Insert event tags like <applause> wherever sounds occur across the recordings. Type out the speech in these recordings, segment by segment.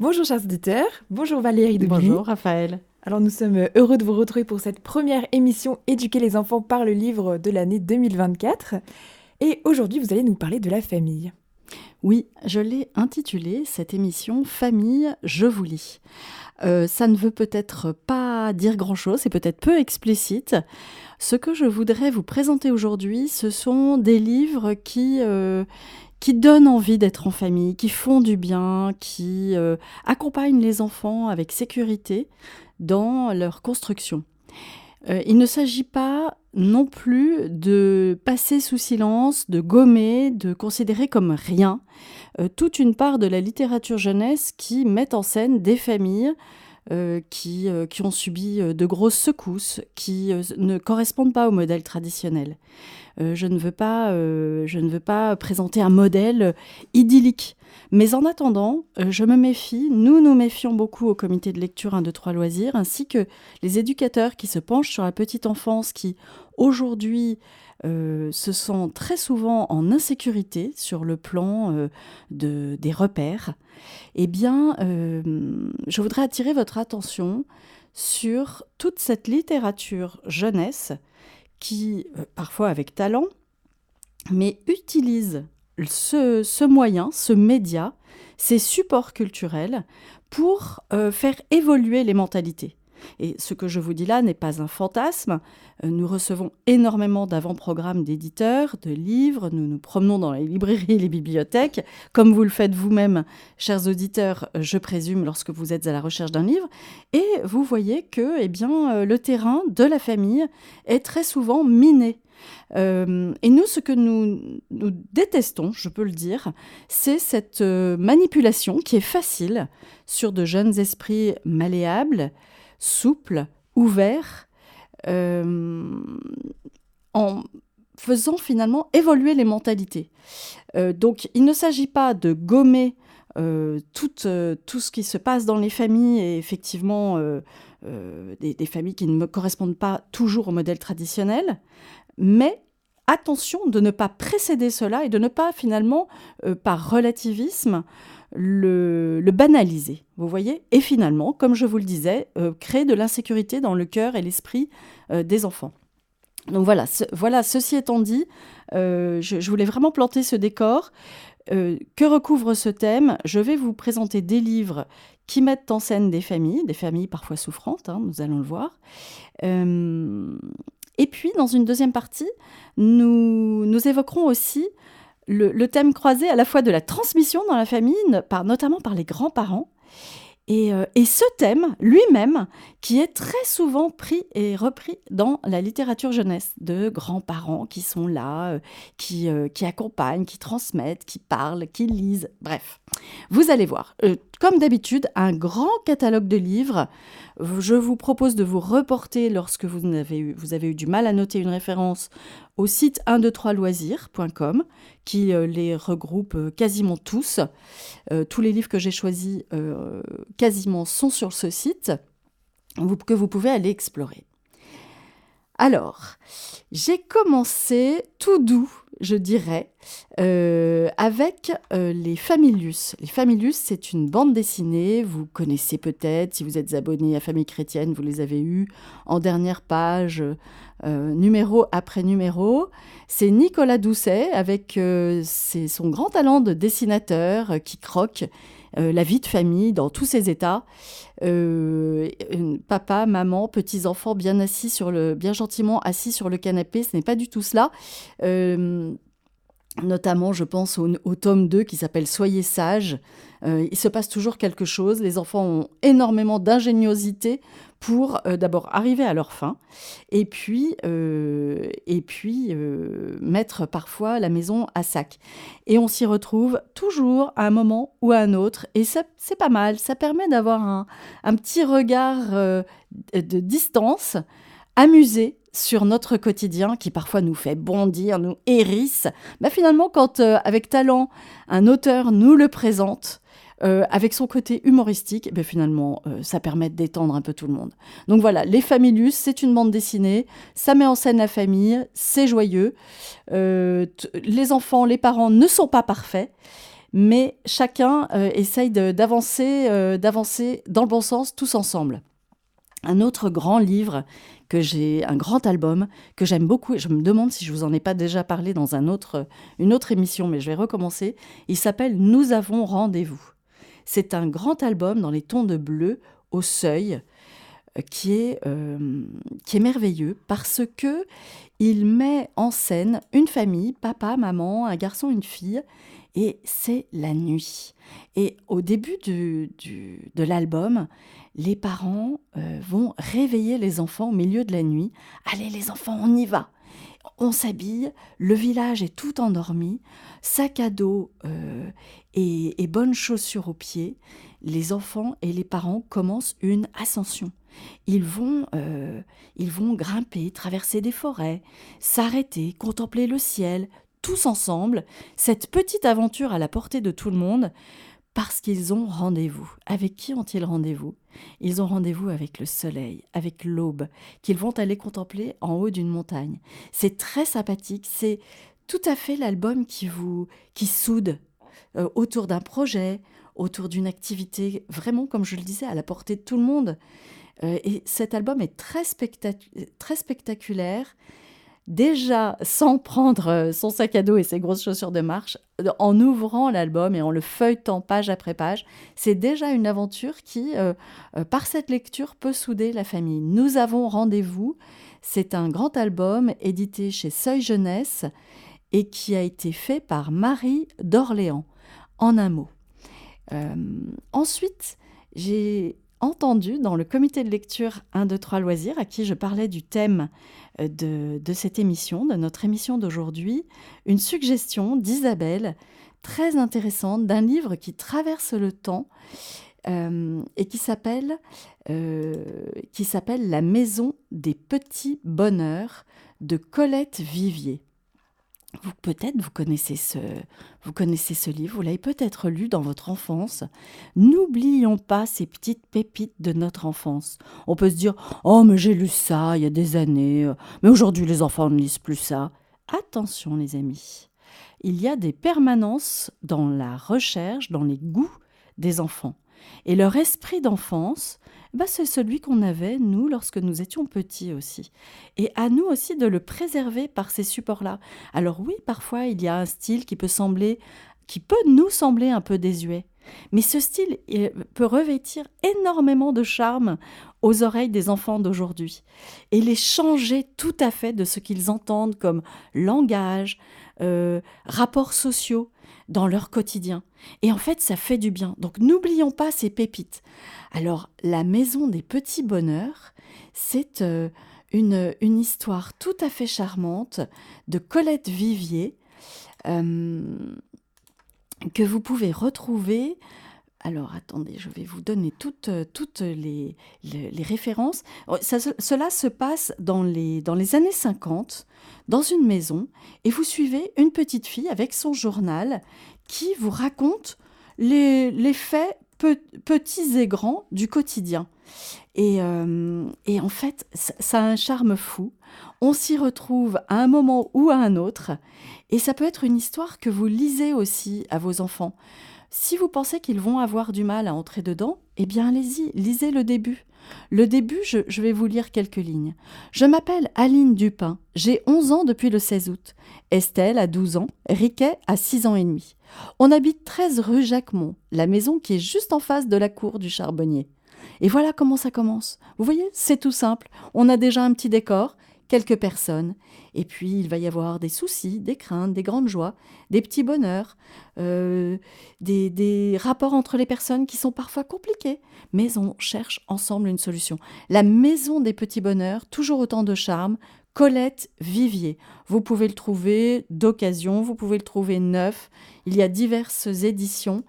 Bonjour chers auditeurs, bonjour Valérie de Bonjour Raphaël. Alors nous sommes heureux de vous retrouver pour cette première émission Éduquer les enfants par le livre de l'année 2024. Et aujourd'hui vous allez nous parler de la famille. Oui, je l'ai intitulée cette émission Famille, je vous lis. Euh, ça ne veut peut-être pas dire grand-chose, c'est peut-être peu explicite. Ce que je voudrais vous présenter aujourd'hui, ce sont des livres qui, euh, qui donnent envie d'être en famille, qui font du bien, qui euh, accompagnent les enfants avec sécurité dans leur construction. Euh, il ne s'agit pas non plus de passer sous silence, de gommer, de considérer comme rien euh, toute une part de la littérature jeunesse qui met en scène des familles qui, qui, ont subi de grosses secousses, qui ne correspondent pas au modèle traditionnel. Euh, je, ne veux pas, euh, je ne veux pas présenter un modèle idyllique. Mais en attendant, euh, je me méfie, nous nous méfions beaucoup au comité de lecture 1, 2, 3 loisirs, ainsi que les éducateurs qui se penchent sur la petite enfance, qui aujourd'hui se sent très souvent en insécurité sur le plan de, des repères, eh bien, je voudrais attirer votre attention sur toute cette littérature jeunesse qui, euh, parfois avec talent, mais utilise ce, moyen, ce média, ces supports culturels pour euh, faire évoluer les mentalités. Et ce que je vous dis là n'est pas un fantasme. Euh, nous recevons énormément d'avant-programmes d'éditeurs, de livres. Nous nous promenons dans les librairies les bibliothèques, comme vous le faites vous-même, chers auditeurs, je présume, lorsque vous êtes à la recherche d'un livre. Et vous voyez que eh bien, euh, le terrain de la famille est très souvent miné. Euh, et nous, ce que nous, nous, détestons, je peux le dire, c'est cette manipulation qui est facile sur de jeunes esprits malléables, souple, ouvert, euh, en faisant finalement évoluer les mentalités. Euh, donc il ne s'agit pas de gommer euh, tout, tout, ce qui se passe dans les familles et effectivement des, des, familles qui ne correspondent pas toujours au modèle traditionnel, mais attention de ne pas précéder cela et de ne pas finalement, par relativisme, le, banaliser, vous voyez Et finalement, comme je vous le disais, euh, créer de l'insécurité dans le cœur et l'esprit euh, des enfants. Donc voilà, voilà ceci étant dit, euh, je, voulais vraiment planter ce décor. que recouvre ce thème? Je vais vous présenter des livres qui mettent en scène des familles, des familles parfois souffrantes, hein, nous allons le voir. et puis, dans une deuxième partie, nous, nous évoquerons aussi le, thème croisé à la fois de la transmission dans la famille, par, notamment par les grands-parents, euh, et, ce thème lui-même, qui est très souvent pris et repris dans la littérature jeunesse, de grands-parents qui sont là, euh, euh, qui accompagnent, qui transmettent, qui parlent, qui lisent, bref. Vous allez voir, comme d'habitude, un grand catalogue de livres. Je vous propose de vous reporter lorsque vous avez eu, du mal à noter une référence au site 123loisirs.com qui euh, les regroupe euh, quasiment tous. Euh, tous les livres que j'ai choisis quasiment sont sur ce site que vous pouvez aller explorer. Alors, j'ai commencé tout doux, je dirais, avec les Familius. Les Familius, c'est une bande dessinée, vous connaissez peut-être, si vous êtes abonné à Famille Chrétienne, vous les avez eus en dernière page, euh, numéro après numéro. C'est Nicolas Doucet avec euh, son grand talent de dessinateur euh, qui croque la vie de famille dans tous ses états. papa, maman, petits-enfants bien assis sur le, bien gentiment assis sur le canapé, ce n'est pas du tout cela. Notamment, je pense au, au, tome 2 qui s'appelle Soyez sages. il se passe toujours quelque chose. Les enfants ont énormément d'ingéniosité pour euh, d'abord arriver à leur fin et puis, euh, et puis euh, mettre parfois la maison à sac. Et on s'y retrouve toujours à un moment ou à un autre et c'est pas mal, ça permet d'avoir un, un, petit regard de distance, amusé sur notre quotidien qui parfois nous fait bondir, nous hérisse. Bah finalement, quand avec talent, un auteur nous le présente, euh, avec son côté humoristique, eh ben, finalement, euh, ça permet de détendre un peu tout le monde. Donc voilà, Les Familus, c'est une bande dessinée, ça met en scène la famille, c'est joyeux. Euh, les enfants, les parents ne sont pas parfaits. mais chacun essaye d'avancer d'avancer dans le bon sens tous ensemble. Un autre grand livre que j'ai, un grand album que j'aime beaucoup, je me demande si je vous en ai pas déjà parlé dans un autre, une autre émission, mais je vais recommencer. Il s'appelle Nous avons rendez-vous. C'est un grand album dans les tons de bleu au seuil euh, qui est, euh, qui est merveilleux parce que il met en scène une famille, papa, maman, un garçon, une fille, et c'est la nuit. Et au début du, de l'album, les parents euh, vont réveiller les enfants au milieu de la nuit. Allez les enfants, on y va. On s'habille, le village est tout endormi, sac à dos euh, et, bonnes chaussures aux pieds. Les enfants et les parents commencent une ascension. Ils vont, euh, ils vont grimper, traverser des forêts, s'arrêter, contempler le ciel, tous ensemble, cette petite aventure à la portée de tout le monde, parce qu'ils ont rendez-vous. Avec qui ont-ils rendez-vous? Ils ont rendez-vous avec le soleil, avec l'aube, qu'ils vont aller contempler en haut d'une montagne. C'est très sympathique, c'est tout à fait l'album qui vous qui soude euh, autour d'un projet, autour d'une activité vraiment, comme je le disais, à la portée de tout le monde. Euh, et cet album est très, très spectaculaire déjà sans prendre euh, son sac à dos et ses grosses chaussures de marche, euh, en ouvrant l'album et en le feuilletant page après page, c'est déjà une aventure qui, euh, par cette lecture, peut souder la famille. Nous avons rendez-vous. C'est un grand album édité chez Seuil Jeunesse et qui a été fait par Marie d'Orléans, en un mot. ensuite, j'ai entendu dans le comité de lecture 1, 2, 3 loisirs, à qui je parlais du thème de, cette émission, de notre émission d'aujourd'hui, une suggestion d'Isabelle très intéressante d'un livre qui traverse le temps euh, et euh, qui s'appelle La maison des petits bonheurs de Colette Vivier. Vous peut-être vous connaissez ce vous connaissez ce livre, vous l'avez peut-être lu dans votre enfance. N'oublions pas ces petites pépites de notre enfance. On peut se dire "Oh mais j'ai lu ça il y a des années, mais aujourd'hui les enfants ne lisent plus ça." Attention les amis. Il y a des permanences dans la recherche, dans les goûts des enfants. Et leur esprit d'enfance bah, c'est celui qu'on avait, nous, lorsque nous étions petits aussi. Et à nous aussi de le préserver par ces supports-là. Alors oui, parfois, il y a un style qui peut sembler, qui peut nous sembler un peu désuet. Mais ce style peut revêtir énormément de charme aux oreilles des enfants d'aujourd'hui et les changer tout à fait de ce qu'ils entendent comme langage, euh, rapports sociaux dans leur quotidien. Et en fait, ça fait du bien. Donc n'oublions pas ces pépites. Alors, la maison des petits bonheurs, c'est euh, une, une, histoire tout à fait charmante de Colette Vivier euh, que vous pouvez retrouver alors attendez, je vais vous donner toutes, toutes les, les, références. Oh, cela se passe dans les, dans les années 50, dans une maison, et vous suivez une petite fille avec son journal qui vous raconte les, les faits petits et grands du quotidien. Et, euh, et en fait, ça, a un charme fou. On s'y retrouve à un moment ou à un autre, et ça peut être une histoire que vous lisez aussi à vos enfants. Si vous pensez qu'ils vont avoir du mal à entrer dedans, eh bien allez-y, lisez le début. Le début, je, vais vous lire quelques lignes. Je m'appelle Aline Dupin, j'ai 11 ans depuis le 16 août. Estelle a 12 ans, Riquet a 6 ans et demi. On habite 13 rue Jacquemont, la maison qui est juste en face de la cour du charbonnier. Et voilà comment ça commence. Vous voyez, c'est tout simple. On a déjà un petit décor, quelques personnes, et puis il va y avoir des soucis, des craintes, des grandes joies, des petits bonheurs, euh, des, des, rapports entre les personnes qui sont parfois compliqués, mais on cherche ensemble une solution. La maison des petits bonheurs, toujours autant de charme, Colette Vivier. Vous pouvez le trouver d'occasion, vous pouvez le trouver neuf. Il y a diverses éditions.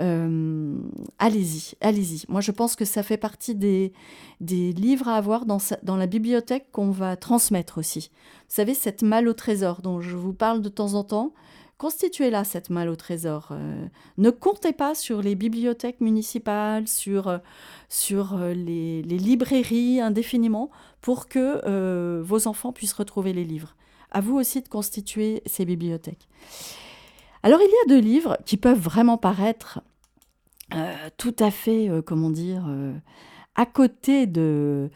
Euh, allez-y, allez-y. Moi, je pense que ça fait partie des, des livres à avoir dans, dans la bibliothèque qu'on va transmettre aussi. Vous savez, cette malle au trésor dont je vous parle de temps en temps, constituez-la, cette malle au trésor. Euh, ne comptez pas sur les bibliothèques municipales, sur, euh, sur les, les, librairies indéfiniment pour que vos enfants puissent retrouver les livres. À vous aussi de constituer ces bibliothèques. Alors il y a deux livres qui peuvent vraiment paraître tout à fait, comment dire, à côté de,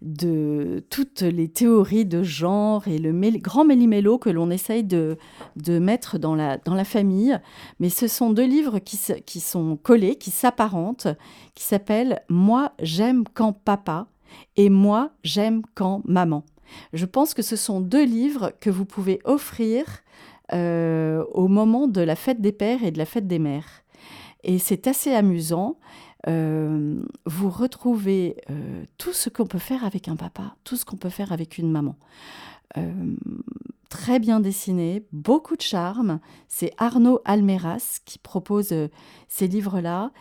de toutes les théories de genre et le grand méli-mélo que l'on essaye de, de mettre dans la, dans la famille. Mais ce sont deux livres qui, qui sont collés, qui s'apparentent, qui s'appellent Moi j'aime quand papa et Moi j'aime quand maman. Je pense que ce sont deux livres que vous pouvez offrir euh, au moment de la fête des pères et de la fête des mères. Et c'est assez amusant. Euh, vous retrouvez euh, tout ce qu'on peut faire avec un papa, tout ce qu'on peut faire avec une maman. Euh, très bien dessiné, beaucoup de charme. C'est Arnaud Almeras qui propose ces livres-là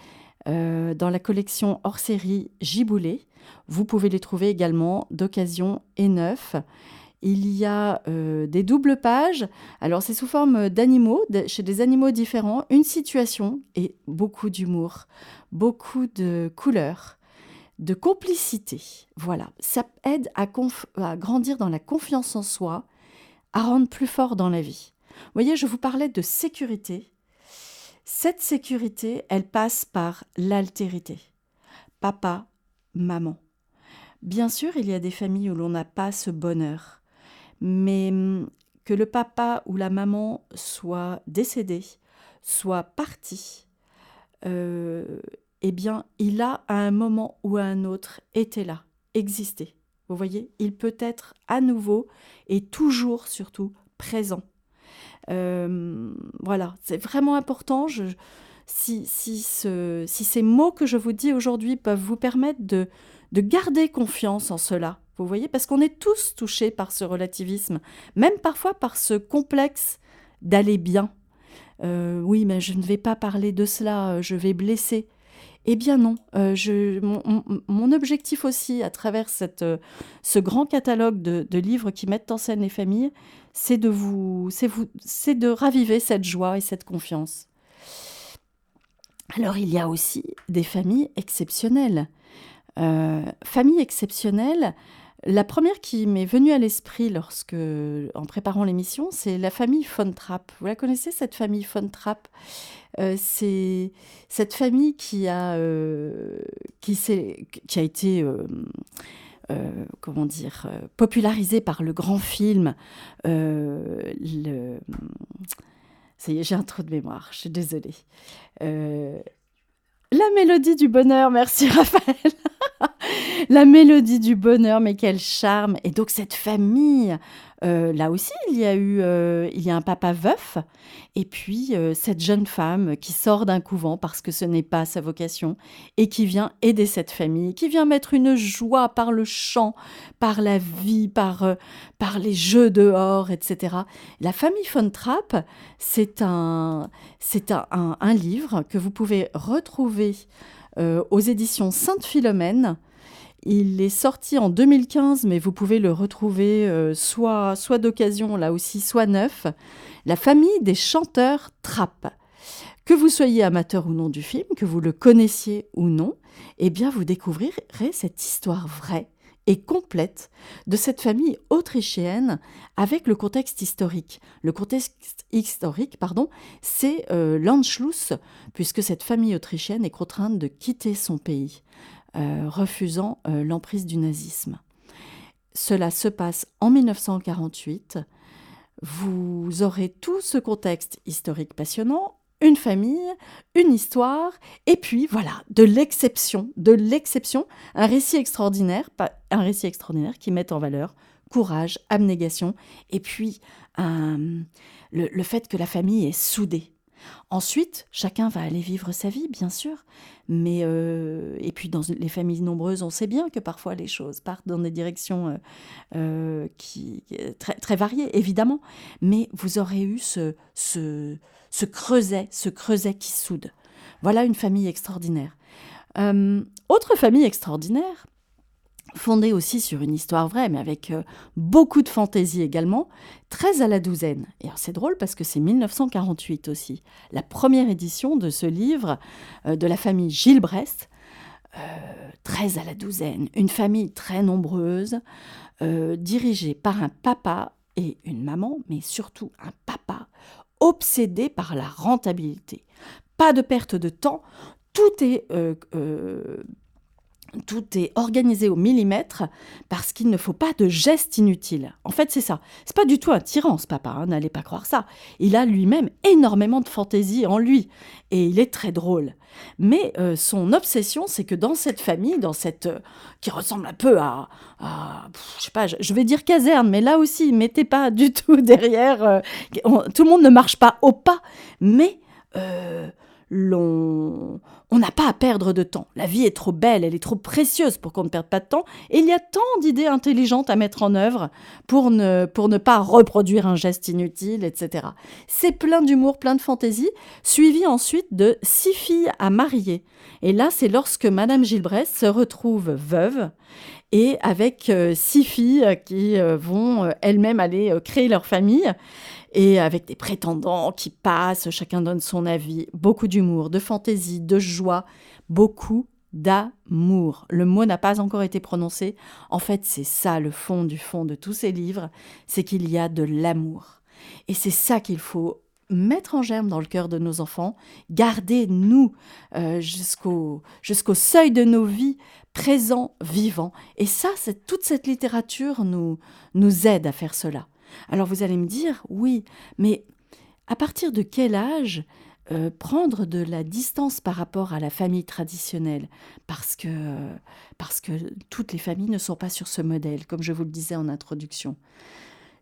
dans la collection hors série Giboulé. Vous pouvez les trouver également d'occasion et neuf. Il y a euh, des doubles pages. Alors, c'est sous forme d'animaux, chez des animaux différents, une situation et beaucoup d'humour, beaucoup de couleurs, de complicité. Voilà, ça aide à, à, grandir dans la confiance en soi, à rendre plus fort dans la vie. Vous voyez, je vous parlais de sécurité. Cette sécurité, elle passe par l'altérité. Papa, maman. Bien sûr, il y a des familles où l'on n'a pas ce bonheur mais hum, que le papa ou la maman soit décédé, soit parti, euh, eh bien, il a à un moment ou à un autre été là, existé. Vous voyez, il peut être à nouveau et toujours surtout présent. Euh, voilà, c'est vraiment important. si, si, si, ces mots que je vous dis aujourd'hui peuvent vous permettre de, de garder confiance en cela, vous voyez Parce qu'on est tous touchés par ce relativisme, même parfois par ce complexe d'aller bien. Euh, oui, mais je ne vais pas parler de cela, euh, je vais blesser. Eh bien non, euh, mon, objectif aussi, à travers cette, ce grand catalogue de, livres qui mettent en scène les familles, c'est de vous, c'est vous, c'est de raviver cette joie et cette confiance. Alors il y a aussi des familles exceptionnelles. familles exceptionnelles, la première qui m'est venue à l'esprit lorsque, en préparant l'émission, c'est la famille Von Trapp. Vous la connaissez, cette famille Von Trapp? Euh, C'est cette famille qui a, euh, qui, a été... Euh, comment dire, popularisée par le grand film. le... Ça y est, j'ai un trou de mémoire, je suis désolée. La mélodie du bonheur, merci <laughs> Raphaël. la mélodie du bonheur, mais quel charme. Et donc cette famille, euh, là aussi, il y a eu, euh, il y a un papa veuf, et puis euh, cette jeune femme qui sort d'un couvent parce que ce n'est pas sa vocation, et qui vient aider cette famille, qui vient mettre une joie par le chant, par la vie, par, par les jeux dehors, etc. La famille von Trapp, c'est un, c'est un, un, livre que vous pouvez retrouver aux éditions Sainte-Philomène. Il est sorti en 2015, mais vous pouvez le retrouver euh, soit, soit d'occasion, là aussi, soit neuf. La famille des chanteurs Trapp. Que vous soyez amateur ou non du film, que vous le connaissiez ou non, eh bien vous découvrirez cette histoire vraie et complète de cette famille autrichienne avec le contexte historique. Le contexte historique, pardon, c'est euh, l'Anschluss, puisque cette famille autrichienne est contrainte de quitter son pays. Euh, refusant euh, l'emprise du nazisme. Cela se passe en 1948. Vous aurez tout ce contexte historique passionnant, une famille, une histoire, et puis voilà, de l'exception, de l'exception, un récit extraordinaire, un récit extraordinaire qui met en valeur courage, abnégation, et puis le, fait que la famille est soudée. Ensuite, chacun va aller vivre sa vie, bien sûr. Mais euh, et puis dans les familles nombreuses, on sait bien que parfois les choses partent dans des directions euh, euh, qui très, très variées, évidemment. Mais vous aurez eu ce, ce, creuset, ce creuset qui soude. Voilà une famille extraordinaire. autre famille extraordinaire, fondée aussi sur une histoire vraie, mais avec euh, beaucoup de fantaisie également, très à la douzaine. Et c'est drôle parce que c'est 1948 aussi, la première édition de ce livre euh, de la famille Gilles Brest, euh, très à la douzaine, une famille très nombreuse, dirigée par un papa et une maman, mais surtout un papa obsédés par la rentabilité. Pas de perte de temps, tout est euh, euh, tout est organisé au millimètre parce qu'il ne faut pas de gestes inutiles. En fait, c'est ça. C'est pas du tout un tyran, ce papa, hein, n'allez pas croire ça. Il a lui-même énormément de fantaisie en lui et il est très drôle. Mais euh, son obsession, c'est que dans cette famille, dans cette euh, qui ressemble un peu à, je sais pas, je, vais dire caserne, mais là aussi, mettez pas du <laughs> tout derrière. Euh, tout le monde ne marche pas au pas, mais l'on on n'a pas à perdre de temps. La vie est trop belle, elle est trop précieuse pour qu'on ne perde pas de temps. Et il y a tant d'idées intelligentes à mettre en œuvre pour ne, pour ne pas reproduire un geste inutile, etc. C'est plein d'humour, plein de fantaisie, suivi ensuite de Six filles à marier. Et là, c'est lorsque Madame Gilbreth se retrouve veuve et avec euh, six filles qui euh, vont euh, elles-mêmes aller créer leur famille et avec des prétendants qui passent, chacun donne son avis, beaucoup d'humour, de fantaisie, de joie, beaucoup d'amour. Le mot n'a pas encore été prononcé. En fait, c'est ça le fond du fond de tous ces livres, c'est qu'il y a de l'amour. Et c'est ça qu'il faut mettre en germe dans le cœur de nos enfants, garder nous euh, jusqu'au jusqu'au seuil de nos vies présents, vivants. Et ça, c'est toute cette littérature nous nous aide à faire cela. Alors vous allez me dire, oui, mais à partir de quel âge euh, prendre de la distance par rapport à la famille traditionnelle parce que, parce que toutes les familles ne sont pas sur ce modèle, comme je vous le disais en introduction.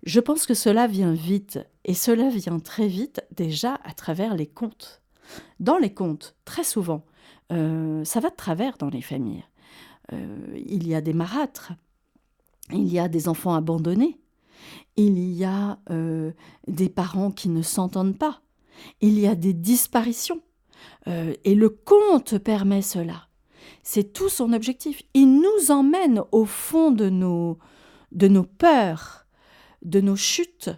Je pense que cela vient vite, et cela vient très vite déjà à travers les contes. Dans les contes, très souvent, euh, ça va de travers dans les familles. Euh, il y a des marâtres, il y a des enfants abandonnés, il y a euh, des parents qui ne s'entendent pas, il y a des disparitions. Euh, et le conte permet cela. C'est tout son objectif. Il nous emmène au fond de nos, de nos peurs, de nos chutes,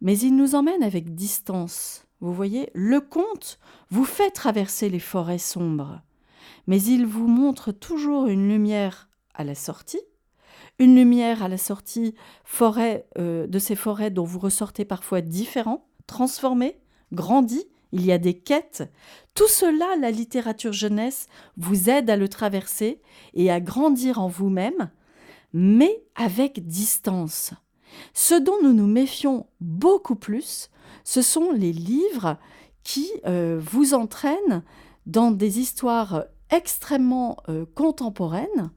mais il nous emmène avec distance. Vous voyez, le conte vous fait traverser les forêts sombres, mais il vous montre toujours une lumière à la sortie une lumière à la sortie forêt, euh, de ces forêts dont vous ressortez parfois différents, transformés, grandis, il y a des quêtes. Tout cela, la littérature jeunesse vous aide à le traverser et à grandir en vous-même, mais avec distance. Ce dont nous nous méfions beaucoup plus, ce sont les livres qui euh, vous entraînent dans des histoires extrêmement euh, contemporaines,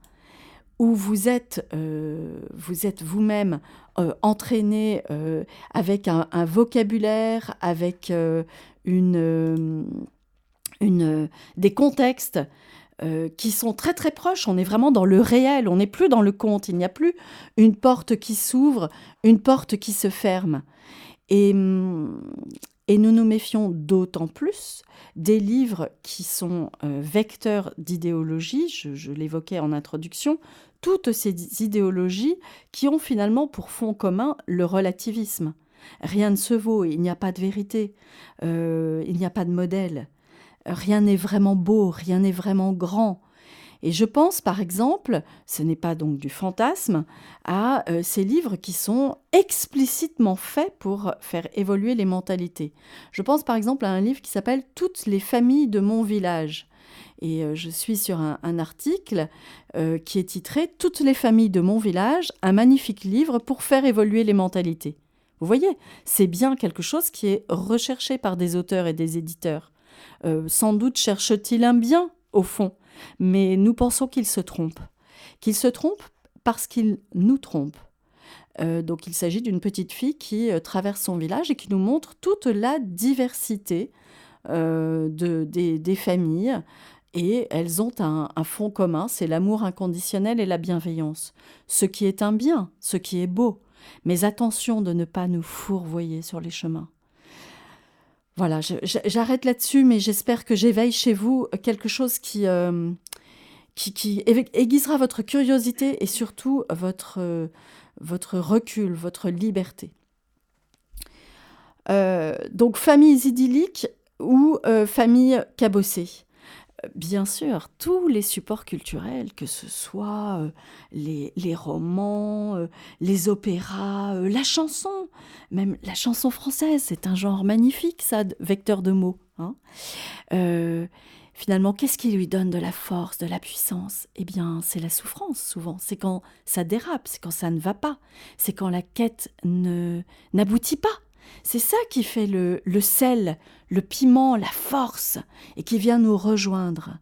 où vous êtes, euh, vous êtes vous-même euh, entraîné euh, avec un, vocabulaire, avec une, une, des contextes qui sont très très proches. On est vraiment dans le réel, on n'est plus dans le conte. Il n'y a plus une porte qui s'ouvre, une porte qui se ferme. Et, et nous nous méfions d'autant plus des livres qui sont vecteurs d'idéologie, je l'évoquais en introduction, toutes ces idéologies qui ont finalement pour fond commun le relativisme. Rien ne se vaut, il n'y a pas de vérité, euh, il n'y a pas de modèle, rien n'est vraiment beau, rien n'est vraiment grand. Et je pense par exemple, ce n'est pas donc du fantasme, à euh, ces livres qui sont explicitement faits pour faire évoluer les mentalités. Je pense par exemple à un livre qui s'appelle Toutes les familles de mon village et euh, je suis sur un, article euh, qui est titré Toutes les familles de mon village, un magnifique livre pour faire évoluer les mentalités. Vous voyez, c'est bien quelque chose qui est recherché par des auteurs et des éditeurs. Euh, sans doute cherche-t-il un bien, au fond, mais nous pensons qu'il se trompe. Qu'il se trompe parce qu'il nous trompe. donc il s'agit d'une petite fille qui traverse son village et qui nous montre toute la diversité de, des, familles, et elles ont un, fond commun, c'est l'amour inconditionnel et la bienveillance. Ce qui est un bien, ce qui est beau. Mais attention de ne pas nous fourvoyer sur les chemins. Voilà, j'arrête là-dessus, mais j'espère que j'éveille chez vous quelque chose qui, euh, aiguisera votre curiosité et surtout votre, votre recul, votre liberté. Euh, donc familles idylliques ou euh, familles cabossées. Bien sûr, tous les supports culturels, que ce soit euh, les, romans, euh, les opéras, euh, la chanson, même la chanson française, c'est un genre magnifique, ça, vecteur de mots. Hein. finalement, qu'est-ce qui lui donne de la force, de la puissance? Eh bien, c'est la souffrance, souvent. C'est quand ça dérape, c'est quand ça ne va pas, c'est quand la quête n'aboutit pas. C'est ça qui fait le, sel, le piment, la force, et qui vient nous rejoindre.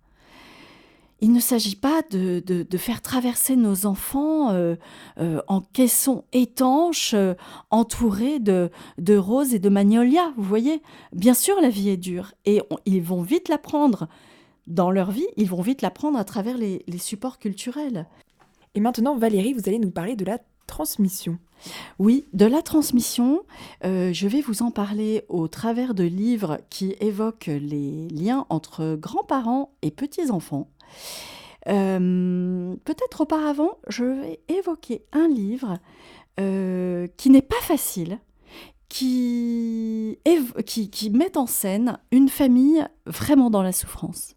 Il ne s'agit pas de, faire traverser nos enfants euh, euh, en caissons étanches, euh, entourés de, roses et de magnolias, vous voyez Bien sûr, la vie est dure, et ils vont vite l'apprendre. Dans leur vie, ils vont vite l'apprendre à travers les supports culturels. Et maintenant, Valérie, vous allez nous parler de la transmission. Oui, de la transmission, euh, je vais vous en parler au travers de livres qui évoquent les liens entre grands-parents et petits-enfants. Euh, peut-être auparavant, je vais évoquer un livre euh, qui n'est pas facile, qui, qui, qui, met en scène une famille vraiment dans la souffrance.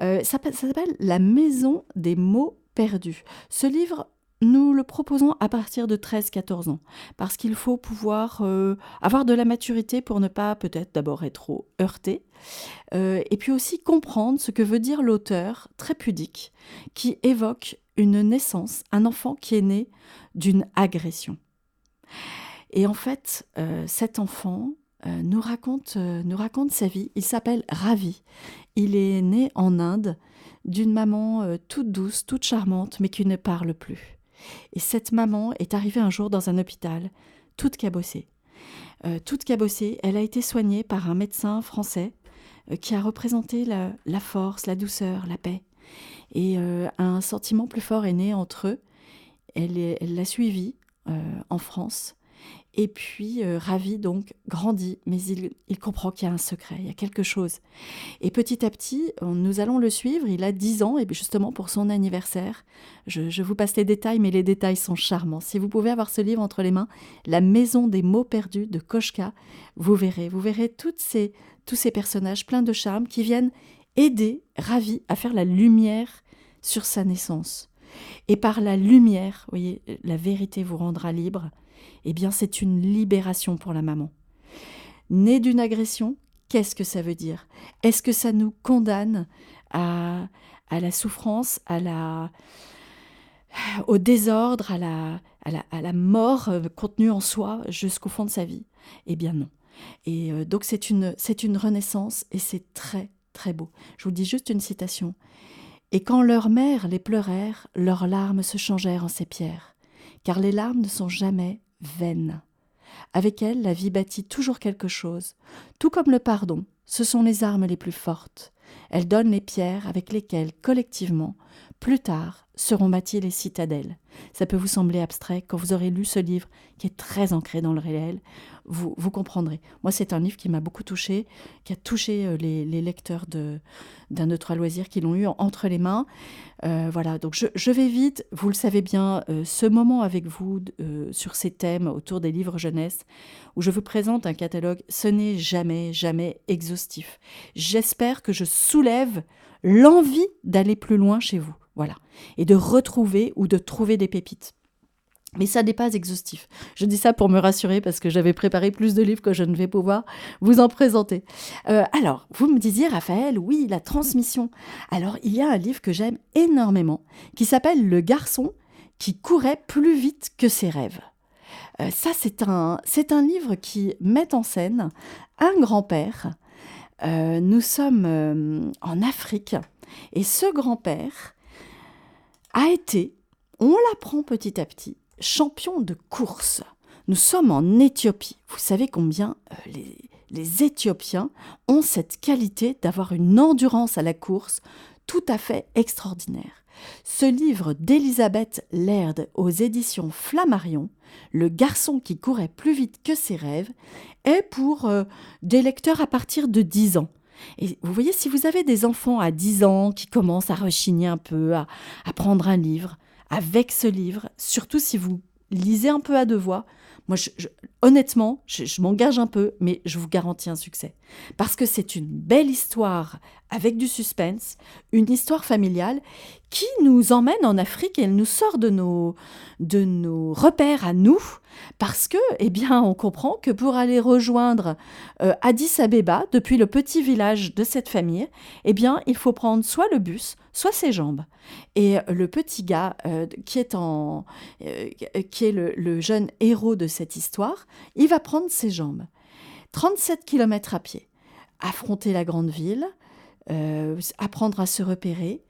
ça s'appelle La maison des mots perdus. Ce livre nous le proposons à partir de 13-14 ans, parce qu'il faut pouvoir euh, avoir de la maturité pour ne pas peut-être d'abord être trop heurté, euh, et puis aussi comprendre ce que veut dire l'auteur, très pudique, qui évoque une naissance, un enfant qui est né d'une agression. Et en fait, euh, cet enfant nous, raconte, nous raconte sa vie. Il s'appelle Ravi. Il est né en Inde d'une maman toute douce, toute charmante, mais qui ne parle plus. Et cette maman est arrivée un jour dans un hôpital, toute cabossée. Euh, toute cabossée, elle a été soignée par un médecin français euh, qui a représenté la, force, la douceur, la paix. Et euh, un sentiment plus fort est né entre eux. Elle l'a suivi en France et puis, euh, Ravi, donc, grandit, mais il, comprend qu'il y a un secret, il y a quelque chose. Et petit à petit, nous allons le suivre. Il a 10 ans, et justement pour son anniversaire, je, vous passe les détails, mais les détails sont charmants. Si vous pouvez avoir ce livre entre les mains, La maison des mots perdus de Koshka, vous verrez, vous verrez toutes ces, tous ces personnages pleins de charme qui viennent aider Ravi à faire la lumière sur sa naissance. Et par la lumière, voyez, la vérité vous rendra libre eh bien c'est une libération pour la maman. Né d'une agression, qu'est-ce que ça veut dire? Est-ce que ça nous condamne à, à la souffrance, à la, au désordre, à la, à la, à la mort euh, contenue en soi jusqu'au fond de sa vie? Eh bien non. Et euh, donc c'est une, c'est une renaissance et c'est très très beau. Je vous dis juste une citation. Et quand leur mère les pleurèrent, leurs larmes se changèrent en ces pierres, car les larmes ne sont jamais vaine. Avec elle, la vie bâtit toujours quelque chose. Tout comme le pardon, ce sont les armes les plus fortes. Elles donnent les pierres avec lesquelles, collectivement, plus tard, seront bâties les citadelles. Ça peut vous sembler abstrait quand vous aurez lu ce livre qui est très ancré dans le réel. Vous, vous comprendrez. Moi, c'est un livre qui m'a beaucoup touché, qui a touché euh, les, lecteurs d'un autre loisir qui l'ont eu entre les mains. Euh, voilà, donc je, vais vite. Vous le savez bien, euh, ce moment avec vous sur ces thèmes autour des livres jeunesse, où je vous présente un catalogue, ce n'est jamais, jamais exhaustif. J'espère que je soulève l'envie d'aller plus loin chez vous. Voilà. Et de retrouver ou de trouver des pépites. Mais ça n'est pas exhaustif. Je dis ça pour me rassurer parce que j'avais préparé plus de livres que je ne vais pouvoir vous en présenter. Euh, alors, vous me disiez, Raphaël, oui, la transmission. Alors, il y a un livre que j'aime énormément qui s'appelle Le garçon qui courait plus vite que ses rêves. Euh, ça, c'est un, c'est un livre qui met en scène un grand-père. Euh, nous sommes en Afrique et ce grand-père a été, on l'apprend petit à petit, champion de course. Nous sommes en Éthiopie. Vous savez combien euh, les, Éthiopiens ont cette qualité d'avoir une endurance à la course tout à fait extraordinaire. Ce livre d'Elisabeth Laird aux éditions Flammarion, Le garçon qui courait plus vite que ses rêves, est pour euh, des lecteurs à partir de 10 ans. Et vous voyez, si vous avez des enfants à 10 ans qui commencent à rechigner un peu, à, prendre un livre, avec ce livre, surtout si vous lisez un peu à deux voix, moi, honnêtement, je, m'engage un peu, mais je vous garantis un succès. Parce que c'est une belle histoire avec du suspense, une histoire familiale qui nous emmène en Afrique et elle nous sort de nos, de nos repères à nous, parce que, eh bien, on comprend que pour aller rejoindre euh, Addis Abeba, depuis le petit village de cette famille, eh bien, il faut prendre soit le bus, soit ses jambes. Et le petit gars euh, qui est, en, euh, qui est le, le jeune héros de cette histoire, il va prendre ses jambes. 37 km à pied affronter la grande ville, euh, apprendre à se repérer,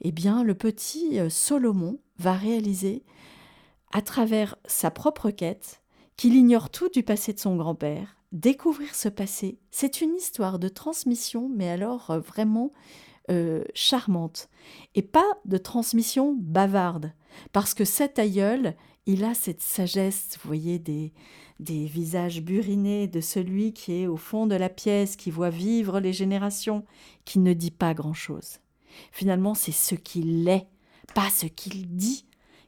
eh bien, le petit euh, Solomon va réaliser, à travers sa propre quête, qu'il ignore tout du passé de son grand-père. Découvrir ce passé, c'est une histoire de transmission, mais alors euh, vraiment charmante. Et pas de transmission bavarde, parce que cet aïeul, il a cette sagesse, vous voyez, des, des visages burinés de celui qui est au fond de la pièce, qui voit vivre les générations, qui ne dit pas grand-chose. Finalement, c'est ce qu'il est, pas ce qu'il dit,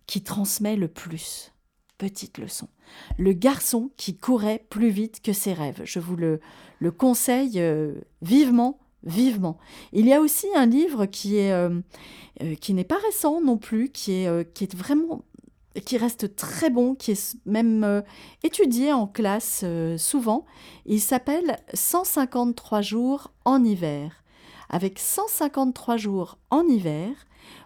qui transmet le plus. Petite leçon. Le garçon qui courait plus vite que ses rêves. Je vous le, le conseille euh, vivement, vivement. Il y a aussi un livre qui est euh, euh, qui n'est pas récent non plus, qui est, qui est vraiment qui reste très bon, qui est même euh, étudié en classe euh, souvent. Il s'appelle 153 jours en hiver. Avec 153 jours en hiver,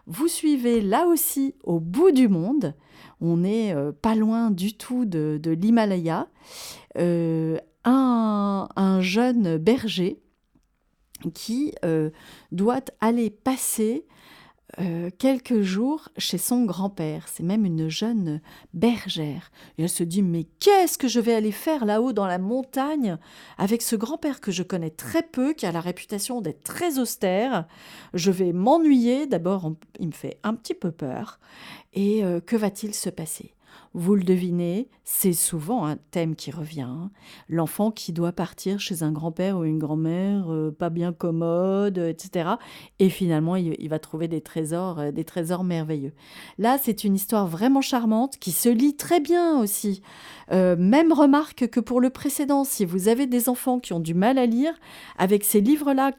vous suivez là aussi au bout du monde, on n'est euh, pas loin du tout de, l'Himalaya, un, un, jeune berger qui doit aller passer euh, quelques jours chez son grand-père. C'est même une jeune bergère. Et elle se dit Mais qu'est-ce que je vais aller faire là-haut dans la montagne avec ce grand-père que je connais très peu, qui a la réputation d'être très austère? Je vais m'ennuyer. D'abord, il me fait un petit peu peur. Et euh, que va-t-il se passer? Vous le devinez, c'est souvent un thème qui revient. Hein. L'enfant qui doit partir chez un grand-père ou une grand-mère euh, pas bien commode, etc. Et finalement, il, va trouver des trésors, euh, des trésors merveilleux. Là, c'est une histoire vraiment charmante qui se lit très bien aussi. Euh, même remarque que pour le précédent, si vous avez des enfants qui ont du mal à lire, avec ces livres-là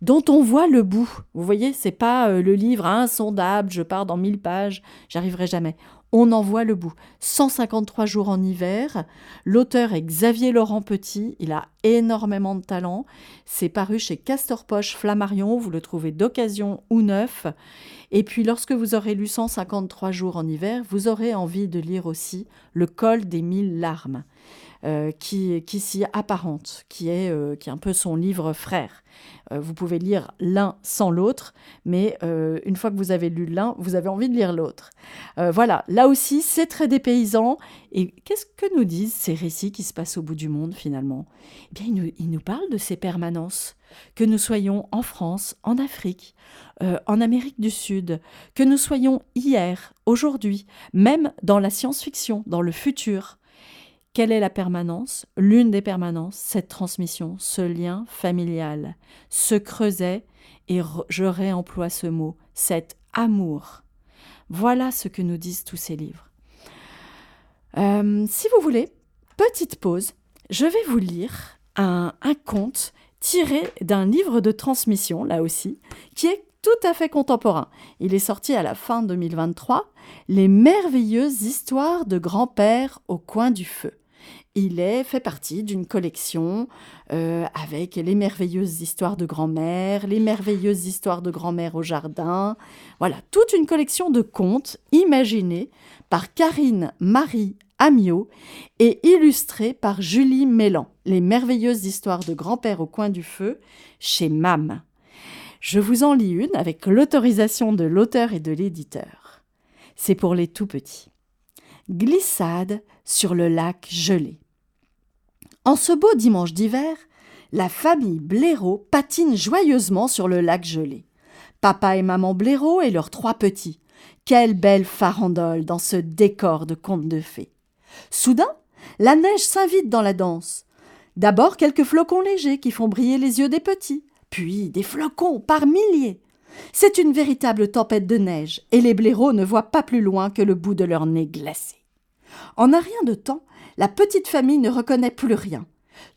dont on voit le bout, vous voyez, c'est pas le livre insondable, je pars dans mille pages, j'arriverai jamais on en voit le bout. 153 jours en hiver. L'auteur est Xavier Laurent Petit. Il a énormément de talent. C'est paru chez Castor Poche Flammarion. Vous le trouvez d'occasion ou neuf. Et puis, lorsque vous aurez lu 153 jours en hiver, vous aurez envie de lire aussi Le col des mille larmes. Euh, qui, s'y apparente, qui est, euh, qui est un peu son livre frère. Euh, vous pouvez lire l'un sans l'autre, mais une fois que vous avez lu l'un, vous avez envie de lire l'autre. voilà, là aussi, c'est très dépaysant. Et qu'est-ce que nous disent ces récits qui se passent au bout du monde finalement? Eh bien, ils nous, ils nous parlent de ces permanences, que nous soyons en France, en Afrique, en Amérique du Sud, que nous soyons hier, aujourd'hui, même dans la science-fiction, dans le futur. Quelle est la permanence L'une des permanences, cette transmission, ce lien familial, ce creuset, et je réemploie ce mot, cet amour. Voilà ce que nous disent tous ces livres. Euh, si vous voulez, petite pause, je vais vous lire un, un conte tiré d'un livre de transmission, là aussi, qui est tout à fait contemporain. Il est sorti à la fin 2023, Les merveilleuses histoires de grand-père au coin du feu il est fait partie d'une collection euh, avec les merveilleuses histoires de grand-mère, les merveilleuses histoires de grand-mère au jardin. Voilà, toute une collection de contes imaginés par Karine Marie Amiot et illustrés par Julie Mélan. Les merveilleuses histoires de grand-père au coin du feu chez MAM. Je vous en lis une avec l'autorisation de l'auteur et de l'éditeur. C'est pour les tout petits. Glissade sur le lac gelé. En ce beau dimanche d'hiver, la famille Blaireau patine joyeusement sur le lac gelé. Papa et maman Blaireau et leurs trois petits. Quelle belle farandole dans ce décor de conte de fées. Soudain, la neige s'invite dans la danse. D'abord quelques flocons légers qui font briller les yeux des petits, puis des flocons par milliers. C'est une véritable tempête de neige, et les blaireaux ne voient pas plus loin que le bout de leur nez glacé. En un rien de temps, la petite famille ne reconnaît plus rien.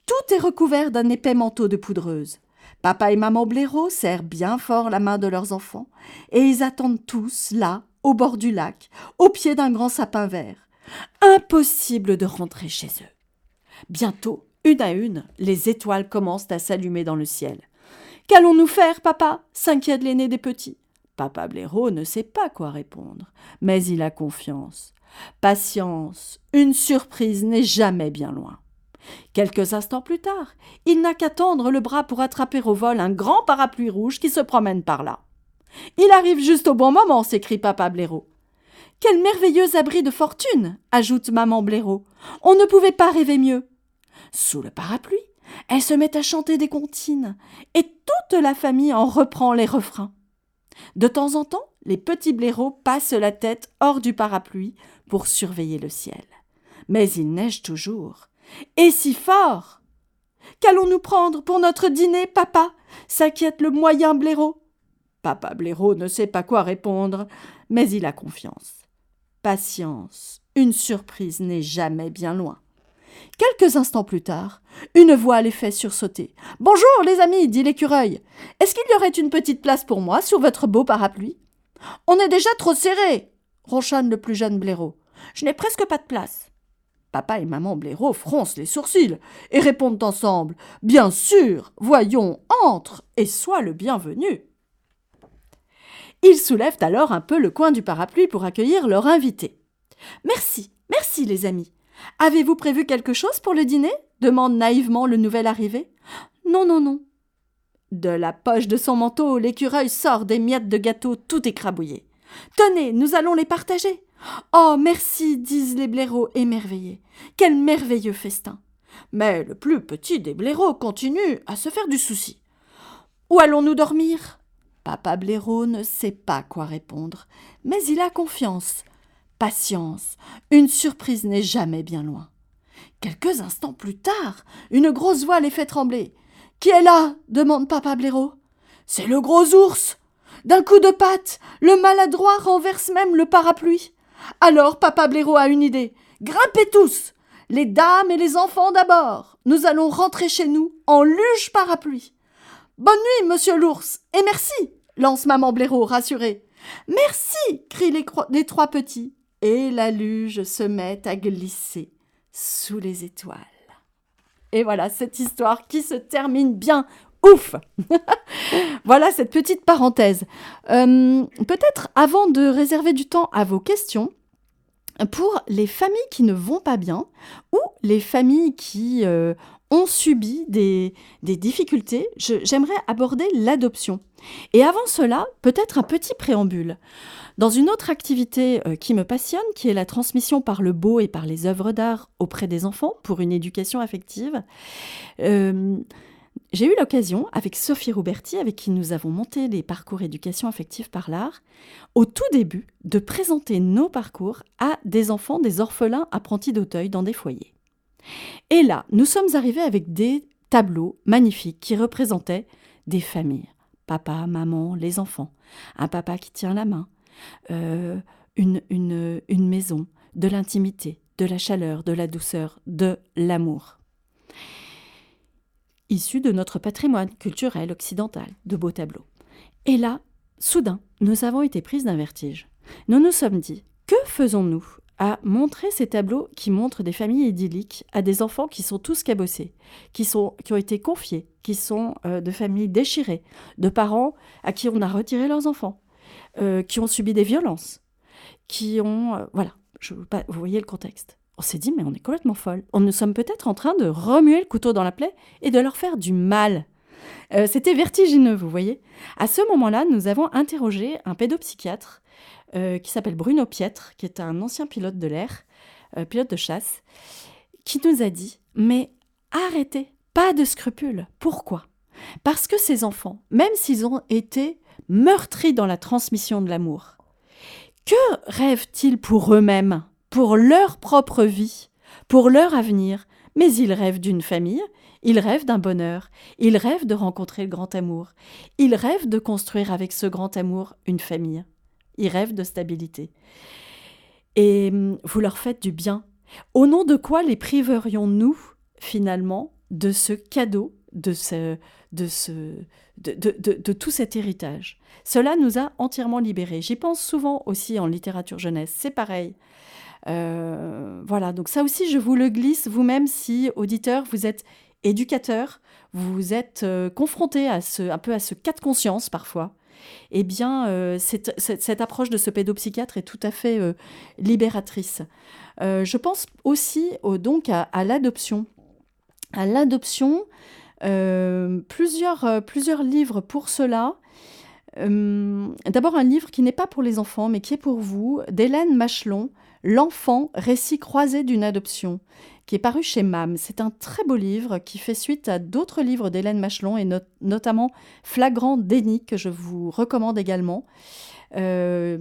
Tout est recouvert d'un épais manteau de poudreuse. Papa et maman Blaireau serrent bien fort la main de leurs enfants, et ils attendent tous, là, au bord du lac, au pied d'un grand sapin vert. Impossible de rentrer chez eux. Bientôt, une à une, les étoiles commencent à s'allumer dans le ciel. Qu'allons-nous faire, papa? s'inquiète l'aîné des petits. Papa Blaireau ne sait pas quoi répondre, mais il a confiance. Patience, une surprise n'est jamais bien loin. Quelques instants plus tard, il n'a qu'à tendre le bras pour attraper au vol un grand parapluie rouge qui se promène par là. Il arrive juste au bon moment, s'écrie papa Blaireau. Quel merveilleux abri de fortune ajoute maman Blaireau. On ne pouvait pas rêver mieux. Sous le parapluie, elle se met à chanter des comptines, et toute la famille en reprend les refrains. De temps en temps, les petits blaireaux passent la tête hors du parapluie pour surveiller le ciel. Mais il neige toujours. Et si fort Qu'allons-nous prendre pour notre dîner, papa? s'inquiète le moyen blaireau. Papa blaireau ne sait pas quoi répondre, mais il a confiance. Patience, une surprise n'est jamais bien loin. Quelques instants plus tard, une voix les fait sursauter. Bonjour, les amis, dit l'écureuil. Est-ce qu'il y aurait une petite place pour moi sur votre beau parapluie? On est déjà trop serré, ronchonne le plus jeune blaireau. Je n'ai presque pas de place. Papa et maman blaireau froncent les sourcils et répondent ensemble Bien sûr, voyons, entre et sois le bienvenu. Ils soulèvent alors un peu le coin du parapluie pour accueillir leur invité. Merci, merci les amis. Avez-vous prévu quelque chose pour le dîner? demande naïvement le nouvel arrivé. Non, non, non. De la poche de son manteau, l'écureuil sort des miettes de gâteau tout écrabouillées. Tenez, nous allons les partager. Oh, merci, disent les blaireaux émerveillés. Quel merveilleux festin. Mais le plus petit des blaireaux continue à se faire du souci. Où allons-nous dormir? Papa blaireau ne sait pas quoi répondre, mais il a confiance. Patience, une surprise n'est jamais bien loin. Quelques instants plus tard, une grosse voix les fait trembler. Qui est là? demande papa blaireau. C'est le gros ours. D'un coup de patte, le maladroit renverse même le parapluie. Alors papa blaireau a une idée. Grimpez tous Les dames et les enfants d'abord Nous allons rentrer chez nous en luge parapluie. Bonne nuit, monsieur l'ours, et merci lance maman blaireau rassurée. Merci crient les, les trois petits et la luge se met à glisser sous les étoiles. Et voilà cette histoire qui se termine bien. Ouf <laughs> Voilà cette petite parenthèse. Euh, peut-être avant de réserver du temps à vos questions, pour les familles qui ne vont pas bien ou les familles qui euh, ont subi des, difficultés, j'aimerais aborder l'adoption. Et avant cela, peut-être un petit préambule. Dans une autre activité euh, qui me passionne, qui est la transmission par le beau et par les œuvres d'art auprès des enfants pour une éducation affective, j'ai eu l'occasion, avec Sophie Roberti, avec qui nous avons monté les parcours éducation affective par l'art, au tout début, de présenter nos parcours à des enfants, des orphelins apprentis d'Auteuil dans des foyers. Et là, nous sommes arrivés avec des tableaux magnifiques qui représentaient des familles. Papa, maman, les enfants. Un papa qui tient la main. Euh, une maison. De l'intimité, de la chaleur, de la douceur, de l'amour. Issus de notre patrimoine culturel occidental, de beaux tableaux. Et là, soudain, nous avons été prises d'un vertige. Nous nous sommes dit, que faisons-nous à montrer ces tableaux qui montrent des familles idylliques à des enfants qui sont tous cabossés, qui, sont, qui ont été confiés, qui sont euh, de familles déchirées, de parents à qui on a retiré leurs enfants, euh, qui ont subi des violences, qui ont... Euh, voilà, je, vous voyez le contexte. On s'est dit, mais on est complètement folle. On nous sommes peut-être en train de remuer le couteau dans la plaie et de leur faire du mal. C'était vertigineux, vous voyez. À ce moment-là, nous avons interrogé un pédopsychiatre euh, qui s'appelle Bruno Pietre, qui est un ancien pilote de l'air, euh, pilote de chasse, qui nous a dit Mais arrêtez, pas de scrupules. Pourquoi? Parce que ces enfants, même s'ils ont été meurtris dans la transmission de l'amour, que rêvent-ils pour eux-mêmes, pour leur propre vie, pour leur avenir Mais ils rêvent d'une famille, ils rêvent d'un bonheur, ils rêvent de rencontrer le grand amour, ils rêvent de construire avec ce grand amour une famille. Ils rêvent de stabilité. Et hum, vous leur faites du bien. Au nom de quoi les priverions-nous, finalement, de ce cadeau, de, ce, de, ce, de, de, de, tout cet héritage? Cela nous a entièrement libérés. J'y pense souvent aussi en littérature jeunesse, c'est pareil. Euh, voilà, donc ça aussi, je vous le glisse vous-même si, auditeur, vous êtes éducateur, vous êtes euh, confronté à ce, un peu à ce cas de conscience parfois. Eh bien, euh, cette, cette, approche de ce pédopsychiatre est tout à fait libératrice. je pense aussi donc à, l'adoption. À l'adoption, plusieurs, plusieurs livres pour cela. D'abord un livre qui n'est pas pour les enfants, mais qui est pour vous, d'Hélène Machelon, L'enfant, récit croisé d'une adoption, qui est paru chez MAM. C'est un très beau livre qui fait suite à d'autres livres d'Hélène Machelon et notamment Flagrant déni que je vous recommande également. Euh,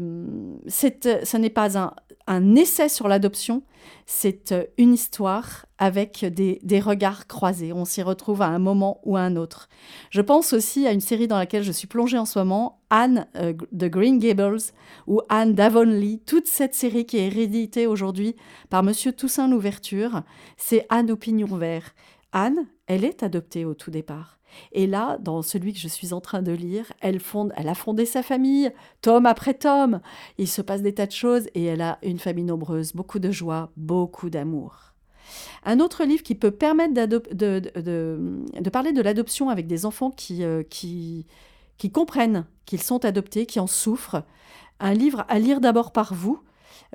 ce n'est pas un, essai sur l'adoption, c'est euh, une histoire avec des, regards croisés. On s'y retrouve à un moment ou à un autre. Je pense aussi à une série dans laquelle je suis plongée en ce moment, Anne euh, de Green Gables ou Anne d'Avonlea. Toute cette série qui est rééditée aujourd'hui par Monsieur Toussaint Louverture, c'est Anne au pignon vert. Anne, elle est adoptée au tout départ. Et là, dans celui que je suis en train de lire, elle, fonde, elle a fondé sa famille, tome après tome. Il se passe des tas de choses et elle a une famille nombreuse, beaucoup de joie, beaucoup d'amour. Un autre livre qui peut permettre de, de, parler de l'adoption avec des enfants qui, euh, qui, qui comprennent qu'ils sont adoptés, qui en souffrent. Un livre à lire d'abord par vous,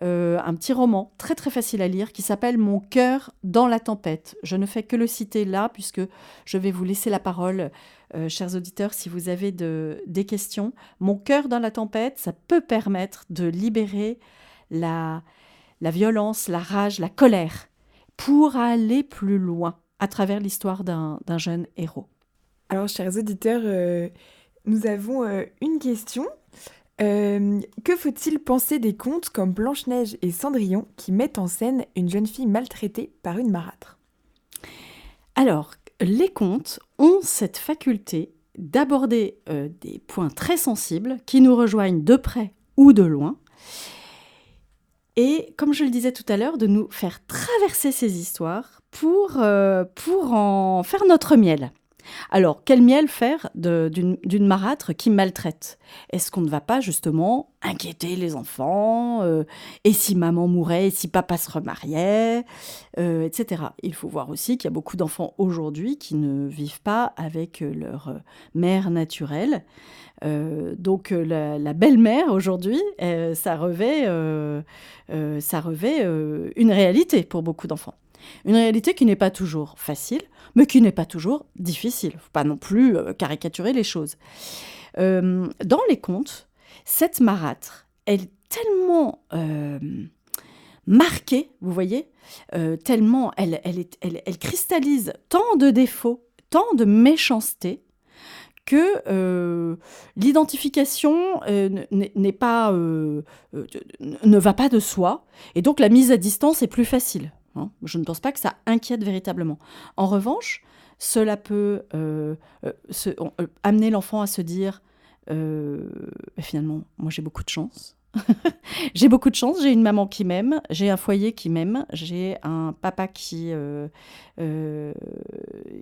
euh, un petit roman très très facile à lire qui s'appelle Mon cœur dans la tempête. Je ne fais que le citer là puisque je vais vous laisser la parole, euh, chers auditeurs, si vous avez de, des questions. Mon cœur dans la tempête, ça peut permettre de libérer la, la violence, la rage, la colère pour aller plus loin à travers l'histoire d'un jeune héros. Alors, chers auditeurs, euh, nous avons une question euh, que faut-il penser des contes comme Blanche-Neige et Cendrillon qui mettent en scène une jeune fille maltraitée par une marâtre? Alors, les contes ont cette faculté d'aborder euh, des points très sensibles qui nous rejoignent de près ou de loin. Et comme je le disais tout à l'heure, de nous faire traverser ces histoires pour, euh, pour en faire notre miel. Alors, quel miel faire d'une marâtre qui maltraite? Est-ce qu'on ne va pas justement inquiéter les enfants euh, Et si maman mourait Et si papa se remariait euh, Etc. Il faut voir aussi qu'il y a beaucoup d'enfants aujourd'hui qui ne vivent pas avec leur mère naturelle. Euh, donc la, belle-mère aujourd'hui, ça revêt, ça revêt une réalité pour beaucoup d'enfants. Une réalité qui n'est pas toujours facile, mais qui n'est pas toujours difficile. Faut pas non plus euh, caricaturer les choses. Euh, dans les contes, cette marâtre, elle est tellement euh, marquée, vous voyez, tellement elle, elle, elle, cristallise tant de défauts, tant de méchanceté, que l'identification n'est pas ne va pas de soi et donc la mise à distance est plus facile. Hein. Je ne pense pas que ça inquiète véritablement. En revanche, cela peut euh, euh, euh, amener l'enfant à se dire finalement, moi j'ai beaucoup de chance. <laughs> j'ai beaucoup de chance, j'ai une maman qui m'aime, j'ai un foyer qui m'aime, j'ai un papa qui,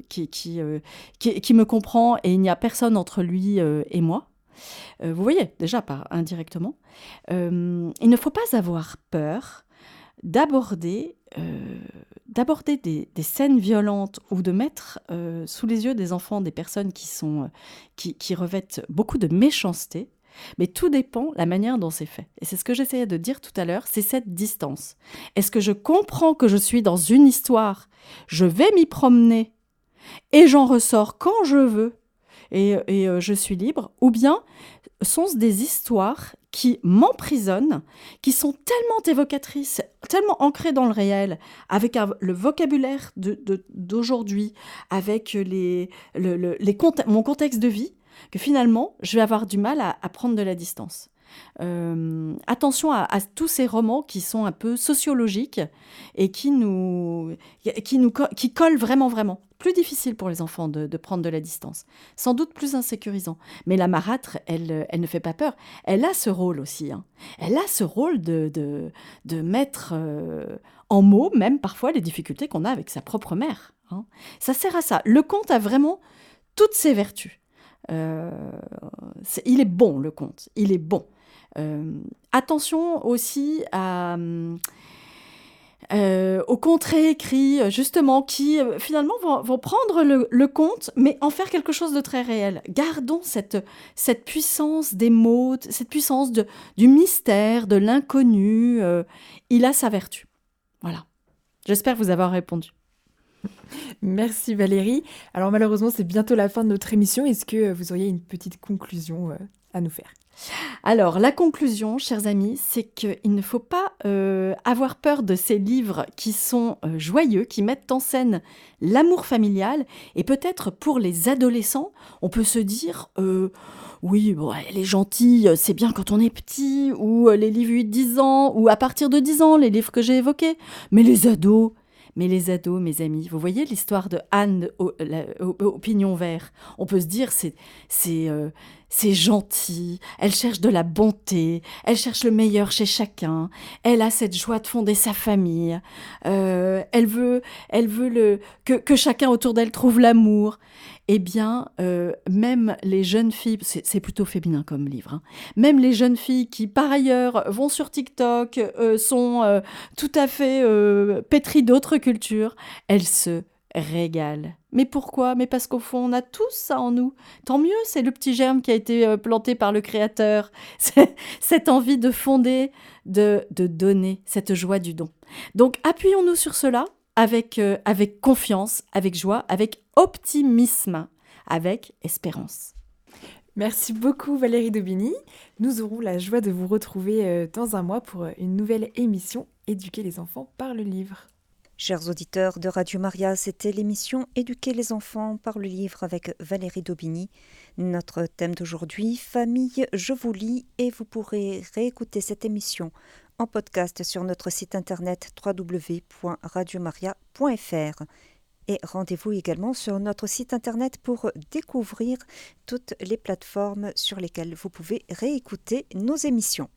qui, qui, me comprend et il n'y a personne entre lui et moi. vous voyez, déjà indirectement. il ne faut pas avoir peur d'aborder euh, d'aborder des, scènes violentes ou de mettre euh, sous les yeux des enfants des personnes qui, sont, euh, qui, qui, revêtent beaucoup de méchanceté, mais tout dépend la manière dont c'est fait. Et c'est ce que j'essayais de dire tout à l'heure, c'est cette distance. Est-ce que je comprends que je suis dans une histoire, je vais m'y promener et j'en ressors quand je veux et, et je suis libre, ou bien sont-ce des histoires qui m'emprisonnent, qui sont tellement évocatrices, tellement ancrées dans le réel, avec le vocabulaire d'aujourd'hui, avec les, mon contexte de vie, que finalement, je vais avoir du mal à prendre de la distance. Euh, attention à, tous ces romans qui sont un peu sociologiques et qui nous, qui nous qui collent vraiment, vraiment. Plus difficile pour les enfants de, prendre de la distance. Sans doute plus insécurisant. Mais la marâtre, elle, elle ne fait pas peur. Elle a ce rôle aussi. Hein. Elle a ce rôle de, de, de mettre euh, en mots, même parfois, les difficultés qu'on a avec sa propre mère. Hein. Ça sert à ça. Le conte a vraiment toutes ses vertus. Euh, il est bon, le conte. Il est bon. Euh, attention aussi à, euh, aux contes écrits, justement, qui finalement vont, prendre le, conte, mais en faire quelque chose de très réel. Gardons cette, cette puissance des mots, cette puissance du mystère, de l'inconnu. il a sa vertu. Voilà. J'espère vous avoir répondu. Merci Valérie. Alors malheureusement, c'est bientôt la fin de notre émission. Est-ce que vous auriez une petite conclusion euh, à nous faire? Alors, la conclusion, chers amis, c'est qu'il ne faut pas euh, avoir peur de ces livres qui sont euh, joyeux, qui mettent en scène l'amour familial. Et peut-être pour les adolescents, on peut se dire oui, bon, elle est gentille, c'est bien quand on est petit, ou les livres 8-10 ans, ou à partir de 10 ans, les livres que j'ai évoqués. Mais les ados, mais les ados, mes amis, vous voyez l'histoire de Anne au, pignon vert. On peut se dire c'est c'est euh, c'est gentil. Elle cherche de la bonté. Elle cherche le meilleur chez chacun. Elle a cette joie de fonder sa famille. Euh, elle veut elle veut que, que chacun autour d'elle trouve l'amour eh bien, euh, même les jeunes filles, c'est plutôt féminin comme livre, hein, même les jeunes filles qui, par ailleurs, vont sur TikTok, euh, sont tout à fait pétries d'autres cultures, elles se régalent. Mais pourquoi? Mais parce qu'au fond, on a tous ça en nous. Tant mieux, c'est le petit germe qui a été planté par le Créateur. <laughs> cette envie de fonder, de, de donner, cette joie du don. Donc, appuyons-nous sur cela avec, euh, avec confiance, avec joie, avec optimisme, avec espérance. Merci beaucoup Valérie Daubigny. Nous aurons la joie de vous retrouver euh, dans un mois pour une nouvelle émission Éduquer les enfants par le livre. Chers auditeurs de Radio Maria, c'était l'émission Éduquer les enfants par le livre avec Valérie Daubigny. Notre thème d'aujourd'hui, Famille, je vous lis et vous pourrez réécouter cette émission en podcast sur notre site internet www.radiomaria.fr. Et rendez-vous également sur notre site internet pour découvrir toutes les plateformes sur lesquelles vous pouvez réécouter nos émissions.